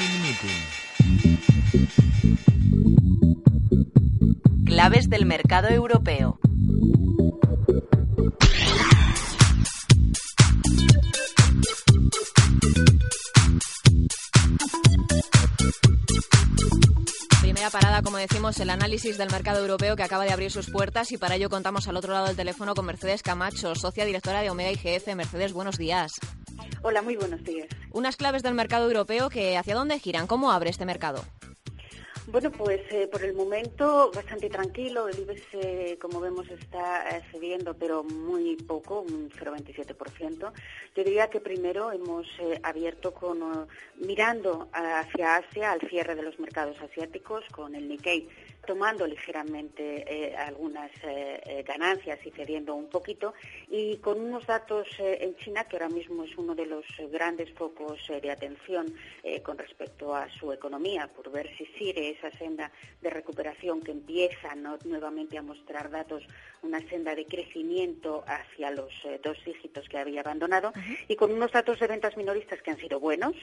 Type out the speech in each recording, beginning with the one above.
Meeting. Claves del mercado europeo. Primera parada, como decimos, el análisis del mercado europeo que acaba de abrir sus puertas y para ello contamos al otro lado del teléfono con Mercedes Camacho, socia directora de Omega IGF. Mercedes, buenos días. Hola, muy buenos días. Unas claves del mercado europeo que hacia dónde giran, ¿cómo abre este mercado? Bueno, pues eh, por el momento bastante tranquilo. El IBEX, eh, como vemos, está eh, cediendo, pero muy poco, un 0,27%. Yo diría que primero hemos eh, abierto con mirando hacia Asia al cierre de los mercados asiáticos con el Nikkei tomando ligeramente eh, algunas eh, eh, ganancias y cediendo un poquito. Y con unos datos eh, en China que ahora mismo es uno de los grandes focos de atención con respecto a su economía por ver si sigue esa senda de recuperación que empieza ¿no? nuevamente a mostrar datos una senda de crecimiento hacia los dos dígitos que había abandonado. Y con unos datos de ventas minoristas que han sido buenos,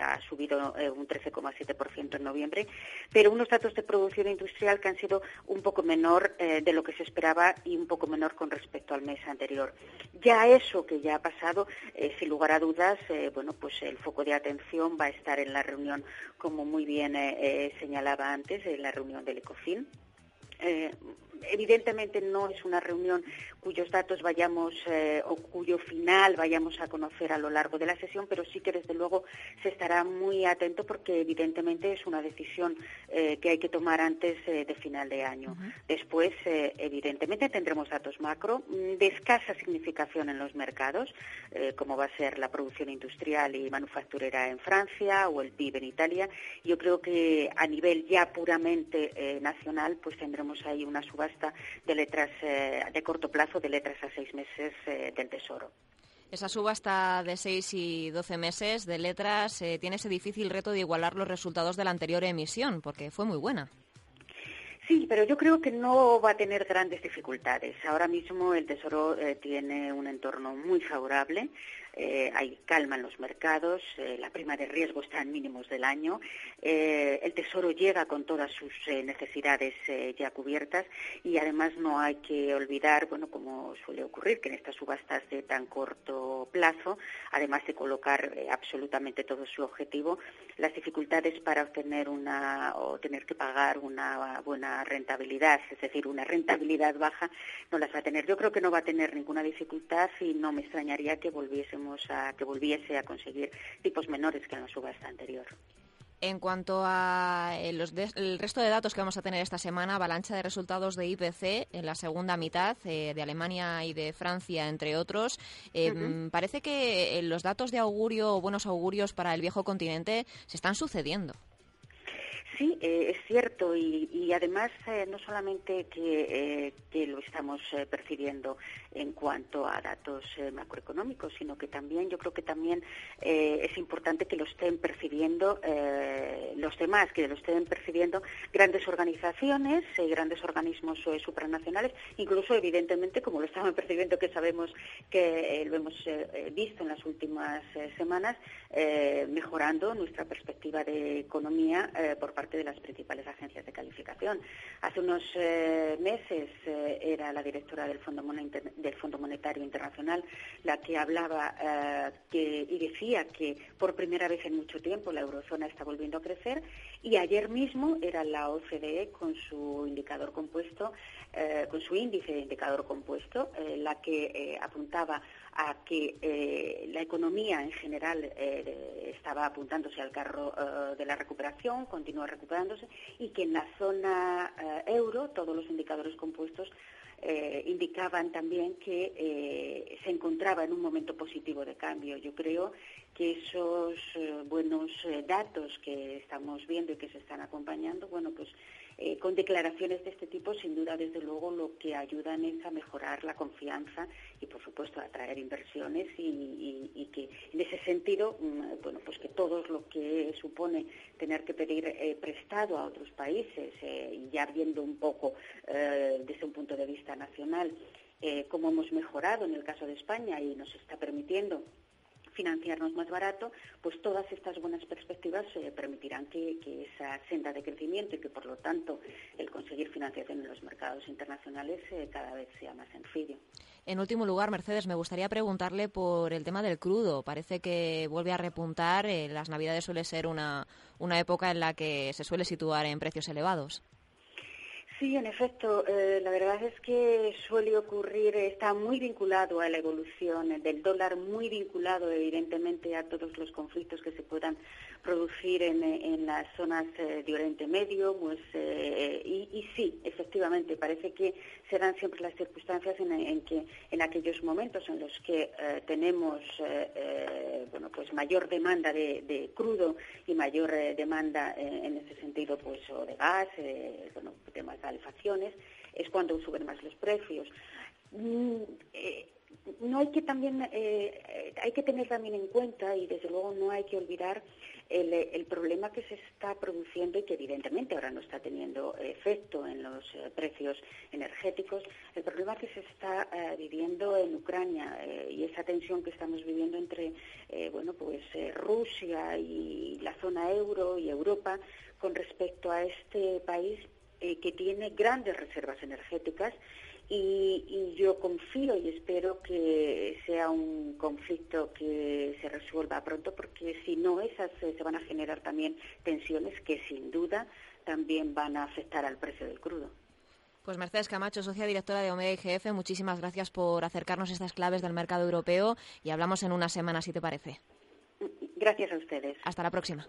ha subido un 13,7% en noviembre, pero unos datos de producción industrial que han sido un poco menor eh, de lo que se esperaba y un poco menor con respecto al mes anterior. Ya eso que ya ha pasado, eh, sin lugar a dudas, eh, bueno, pues el foco de atención va a estar en la reunión, como muy bien señalaba antes, en la reunión del ECOFIN. Evidentemente no es una reunión cuyos datos vayamos eh, o cuyo final vayamos a conocer a lo largo de la sesión, pero sí que desde luego se estará muy atento porque evidentemente es una decisión eh, que hay que tomar antes eh, de final de año. Después, evidentemente, tendremos datos macro mm, de escasa significación en los mercados, como va a ser la producción industrial y manufacturera en Francia o el PIB en Italia. Yo creo que a nivel ya puramente nacional, pues tendremos ahí una subasta de letras eh, de corto plazo, de letras a seis meses eh, del Tesoro. Esa subasta de 6 y 12 meses de letras eh, tiene ese difícil reto de igualar los resultados de la anterior emisión, porque fue muy buena. Sí, pero yo creo que no va a tener grandes dificultades. Ahora mismo el Tesoro eh, tiene un entorno muy favorable. Eh, hay calma en los mercados, eh, la prima de riesgo está en mínimos del año, eh, el Tesoro llega con todas sus necesidades ya cubiertas y además no hay que olvidar, bueno, como suele ocurrir, que en estas subastas de tan corto plazo, además de colocar absolutamente todo su objetivo, las dificultades para obtener una o tener que pagar una buena rentabilidad, es decir, una rentabilidad baja, no las va a tener. Yo creo que no va a tener ninguna dificultad y no me extrañaría que volviésemos a que volviese a conseguir tipos menores que en la subasta anterior. En cuanto a eh, los de- el resto de datos que vamos a tener esta semana, avalancha de resultados de IPC en la segunda mitad, eh, de Alemania y de Francia, entre otros. Eh, mm, Parece que los datos de augurio o buenos augurios para el viejo continente se están sucediendo. Sí, eh, es cierto y, además eh, no solamente que, eh, lo estamos eh, percibiendo en cuanto a datos macroeconómicos, sino que también yo creo que también es importante que lo estén percibiendo los demás, que lo estén percibiendo grandes organizaciones, grandes organismos supranacionales, incluso evidentemente como lo estaban percibiendo que sabemos que lo hemos visto en las últimas semanas, mejorando nuestra perspectiva de economía por parte de las principales agencias de calificación. Hace unos eh, meses eh, era la directora del Fondo, Monet- del Monetario Internacional la que hablaba eh, que, y decía que por primera vez en mucho tiempo la eurozona está volviendo a crecer y ayer mismo era la OCDE con su indicador compuesto, con su índice de indicador compuesto, la que apuntaba a que la economía en general estaba apuntándose al carro de la recuperación, continúa recuperándose y que en la zona eh, euro todos los indicadores compuestos eh, indicaban también que eh, se encontraba en un momento positivo de cambio. Yo creo que esos eh, buenos datos que estamos viendo y que se están acompañando, bueno, pues con declaraciones de este tipo, sin duda, desde luego, lo que ayudan es a mejorar la confianza y, por supuesto, a atraer inversiones y, que, en ese sentido, mm, bueno, pues que todo lo que supone tener que pedir prestado a otros países, y ya viendo un poco desde un punto de vista nacional eh, cómo hemos mejorado en el caso de España y nos está permitiendo financiarnos más barato, pues todas estas buenas perspectivas eh, permitirán que, esa senda de crecimiento y que por lo tanto el conseguir financiación en los mercados internacionales eh, cada vez sea más sencillo. En último lugar, Mercedes, me gustaría preguntarle por el tema del crudo. Parece que vuelve a repuntar. las Navidades suele ser una, una época en la que se suele situar en precios elevados. Sí, en efecto, eh, la verdad es que suele ocurrir, está muy vinculado a la evolución del dólar, muy vinculado evidentemente a todos los conflictos que se puedan producir en, las zonas eh, de Oriente Medio, pues, eh, y, sí, efectivamente, parece que serán siempre las circunstancias en, que en aquellos momentos en los que tenemos bueno, pues mayor demanda de, crudo y mayor demanda en ese sentido pues de gas, bueno, temas calefacciones, es cuando suben más los precios. Mm, eh, no hay que también eh, hay que tener también en cuenta y desde luego no hay que olvidar el, problema que se está produciendo y que evidentemente ahora no está teniendo efecto en los eh, precios energéticos el problema que se está viviendo en Ucrania y esa tensión que estamos viviendo entre bueno pues Rusia y la zona euro y Europa con respecto a este país eh, que tiene grandes reservas energéticas y, yo confío y espero que sea un conflicto que se resuelva pronto porque si no esas se van a generar también tensiones que sin duda también van a afectar al precio del crudo. Pues Mercedes Camacho, socia directora de Omega IGF, muchísimas gracias por acercarnos estas claves del mercado europeo y hablamos en una semana, si te parece. Gracias a ustedes. Hasta la próxima.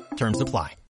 Terms apply.